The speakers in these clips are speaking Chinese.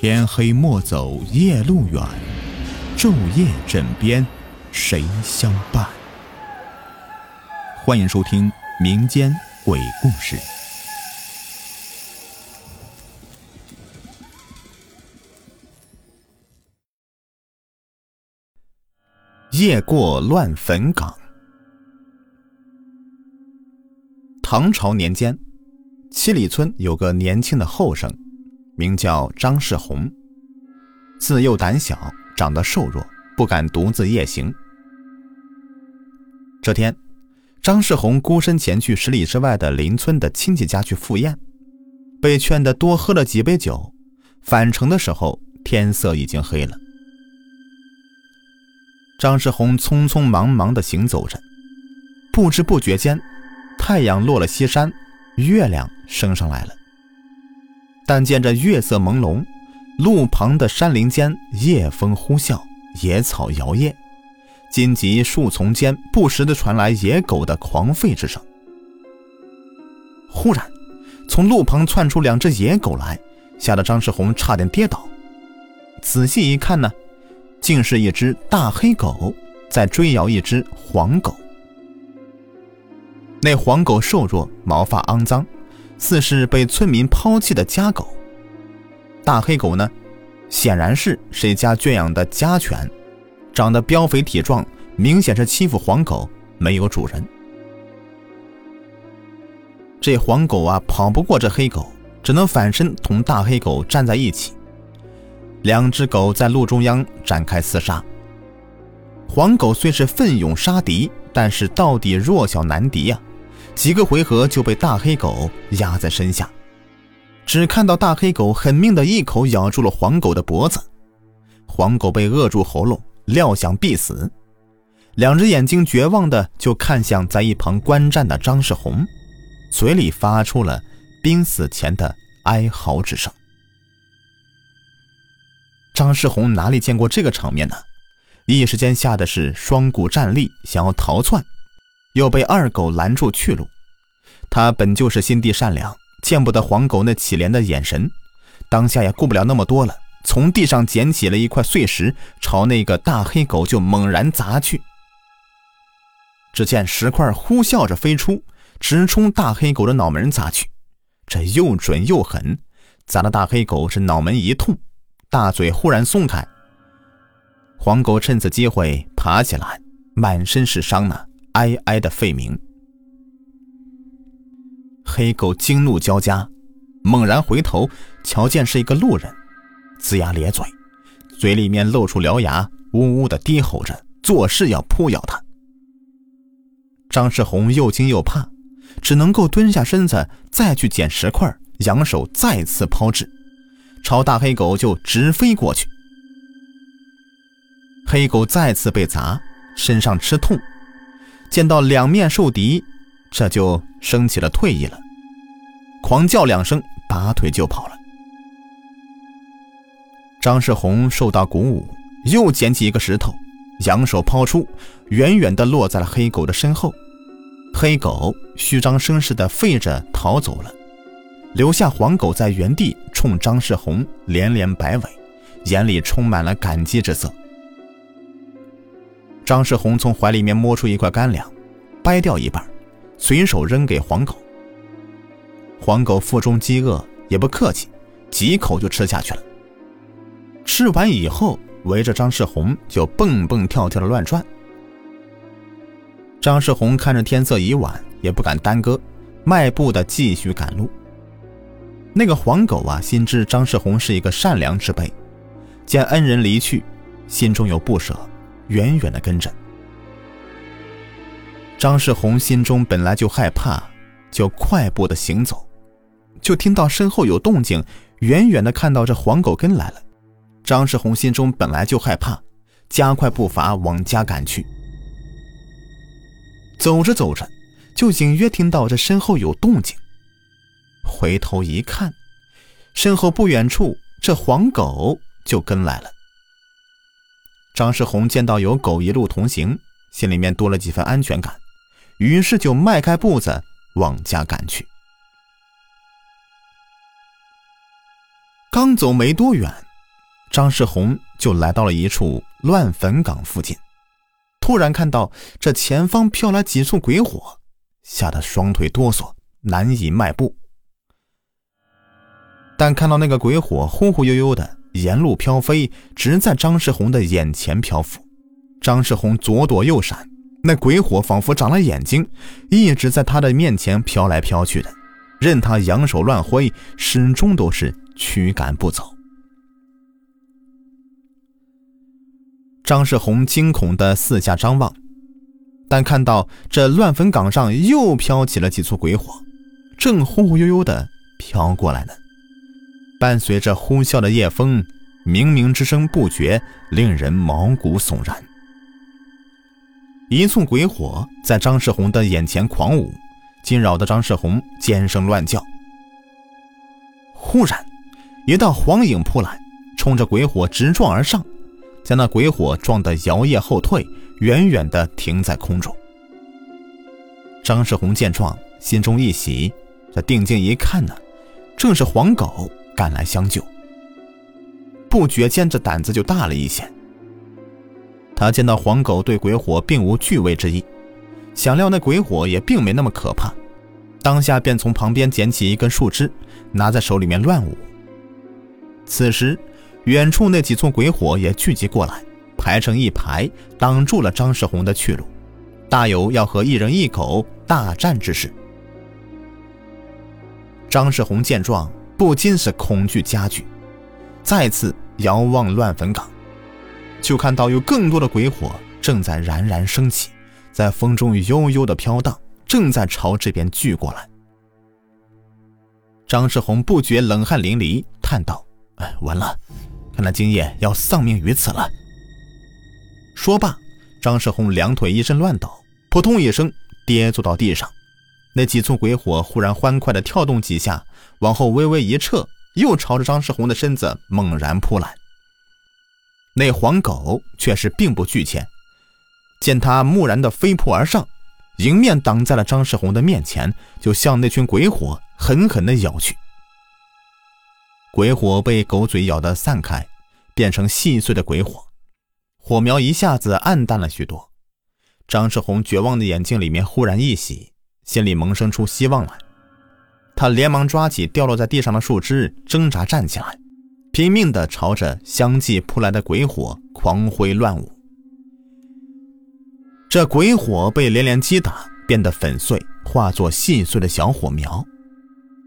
天黑莫走夜路远，昼夜枕边谁相伴？欢迎收听民间鬼故事。夜过乱坟岗。唐朝年间，七里村有个年轻的后生，名叫张世宏。自幼胆小，长得瘦弱，不敢独自夜行。这天，张世宏孤身前去十里之外的邻村的亲戚家去赴宴，被劝得多喝了几杯酒。返程的时候，天色已经黑了。张世宏匆匆忙忙地行走着，不知不觉间，太阳落了西山，月亮升上来了。但见着月色朦胧，路旁的山林间夜风呼啸，野草摇曳，荆棘树丛间不时地传来野狗的狂吠之声。忽然，从路旁窜出两只野狗来，吓得张世宏差点跌倒。仔细一看呢。竟是一只大黑狗在追咬一只黄狗。那黄狗瘦弱，毛发肮脏，似是被村民抛弃的家狗。大黑狗呢，显然是谁家圈养的家犬，长得膘肥体壮，明显是欺负黄狗，没有主人。这黄狗啊，跑不过这黑狗，只能反身同大黑狗站在一起。两只狗在路中央展开厮杀。黄狗虽是奋勇杀敌，但是到底弱小难敌呀，几个回合就被大黑狗压在身下。只看到大黑狗狠命的一口咬住了黄狗的脖子，黄狗被扼住喉咙，料想必死。两只眼睛绝望的就看向在一旁观战的张世宏，嘴里发出了濒死前的哀嚎之声。张世宏哪里见过这个场面呢？一时间吓得是双股站立，想要逃窜，又被二狗拦住去路。他本就是心地善良，见不得黄狗那乞怜的眼神，当下也顾不了那么多了，从地上捡起了一块碎石，朝那个大黑狗就猛然砸去。只见石块呼啸着飞出，直冲大黑狗的脑门砸去，这又准又狠，砸的大黑狗是脑门一痛。大嘴忽然松开，黄狗趁此机会爬起来，满身是伤呢，哀哀的吠鸣。黑狗惊怒交加，猛然回头，瞧见是一个路人，龇牙咧嘴，嘴里面露出獠牙，呜呜的低吼着，作势要扑咬他。张世宏又惊又怕，只能够蹲下身子，再去捡石块，扬手再次抛掷。朝大黑狗就直飞过去，黑狗再次被砸，身上吃痛，见到两面受敌，这就生起了退意了，狂叫两声，拔腿就跑了。张世宏受到鼓舞，又捡起一个石头，扬手抛出，远远地落在了黑狗的身后，黑狗虚张声势地吠着逃走了。留下黄狗在原地冲张世宏连连摆尾，眼里充满了感激之色。张世宏从怀里面摸出一块干粮，掰掉一半，随手扔给黄狗。黄狗腹中饥饿，也不客气，几口就吃下去了。吃完以后，围着张世宏就蹦蹦跳跳的乱转。张世宏看着天色已晚，也不敢耽搁，迈步的继续赶路。那个黄狗啊，心知张世宏是一个善良之辈，见恩人离去，心中有不舍，远远的跟着。张世宏心中本来就害怕，就快步的行走，就听到身后有动静，远远的看到这黄狗跟来了。张世宏心中本来就害怕，加快步伐往家赶去。走着走着，就隐约听到这身后有动静。回头一看，身后不远处，这黄狗就跟来了。张世宏见到有狗一路同行，心里面多了几分安全感，于是就迈开步子往家赶去。刚走没多远，张世宏就来到了一处乱坟岗附近，突然看到这前方飘来几束鬼火，吓得双腿哆嗦，难以迈步。但看到那个鬼火忽忽悠悠的沿路飘飞，直在张世宏的眼前漂浮，张世宏左躲右闪，那鬼火仿佛长了眼睛，一直在他的面前飘来飘去的，任他扬手乱挥，始终都是驱赶不走。张世宏惊恐的四下张望，但看到这乱坟岗上又飘起了几簇鬼火，正忽忽悠悠的飘过来呢。伴随着呼啸的夜风，冥冥之声不绝，令人毛骨悚然。一簇鬼火在张世宏的眼前狂舞，惊扰的张世宏尖声乱叫。忽然，一道黄影扑来，冲着鬼火直撞而上，将那鬼火撞得摇曳后退，远远地停在空中。张世宏见状，心中一喜，这定睛一看呢，正是黄狗。赶来相救，不觉间这胆子就大了一些。他见到黄狗对鬼火并无惧畏之意，想料那鬼火也并没那么可怕，当下便从旁边捡起一根树枝，拿在手里面乱舞。此时，远处那几簇鬼火也聚集过来，排成一排，挡住了张世宏的去路，大有要和一人一狗大战之势。张世宏见状。不禁是恐惧加剧，再次遥望乱坟岗，就看到有更多的鬼火正在冉冉升起，在风中悠悠的飘荡，正在朝这边聚过来。张世宏不觉冷汗淋漓，叹道：“哎，完了，看来今夜要丧命于此了。”说罢，张世宏两腿一阵乱抖，扑通一声跌坐到地上。那几簇鬼火忽然欢快地跳动几下，往后微微一撤，又朝着张世宏的身子猛然扑来。那黄狗却是并不惧怯，见他木然地飞扑而上，迎面挡在了张世宏的面前，就向那群鬼火狠狠地咬去。鬼火被狗嘴咬得散开，变成细碎的鬼火，火苗一下子暗淡了许多。张世宏绝望的眼睛里面忽然一喜。心里萌生出希望来，他连忙抓起掉落在地上的树枝，挣扎站起来，拼命地朝着相继扑来的鬼火狂挥乱舞。这鬼火被连连击打，变得粉碎，化作细碎的小火苗。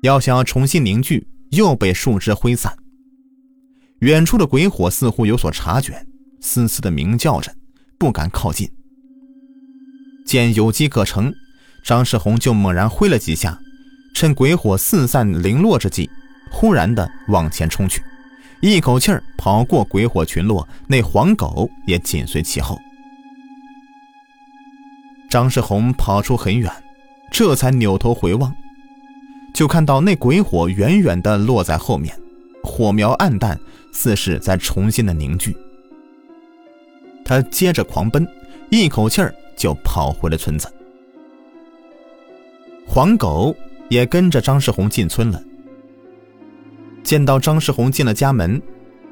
要想要重新凝聚，又被树枝挥散。远处的鬼火似乎有所察觉，嘶嘶地鸣叫着，不敢靠近。见有机可乘。张世宏就猛然挥了几下，趁鬼火四散零落之际，忽然的往前冲去，一口气儿跑过鬼火群落，那黄狗也紧随其后。张世宏跑出很远，这才扭头回望，就看到那鬼火远远的落在后面，火苗暗淡，似是在重新的凝聚。他接着狂奔，一口气儿就跑回了村子。黄狗也跟着张世宏进村了。见到张世宏进了家门，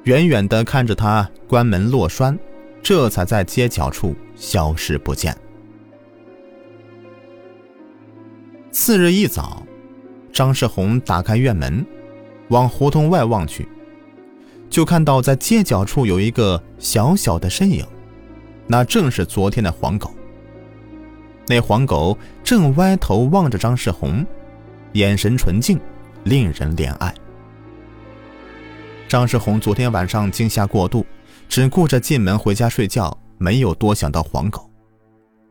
远远的看着他关门落栓，这才在街角处消失不见。次日一早，张世宏打开院门，往胡同外望去，就看到在街角处有一个小小的身影，那正是昨天的黄狗。那黄狗正歪头望着张世宏，眼神纯净，令人怜爱。张世宏昨天晚上惊吓过度，只顾着进门回家睡觉，没有多想到黄狗。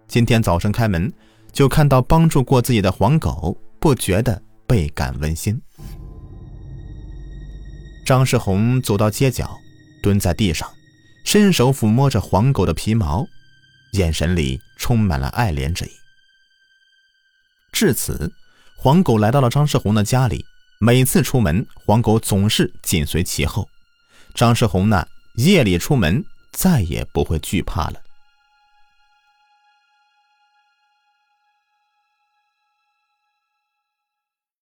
今天早晨开门，就看到帮助过自己的黄狗，不觉得倍感温馨。张世宏走到街角，蹲在地上，伸手抚摸着黄狗的皮毛。眼神里充满了爱怜之意。至此，黄狗来到了张世红的家里。每次出门，黄狗总是紧随其后。张世红呢，夜里出门再也不会惧怕了。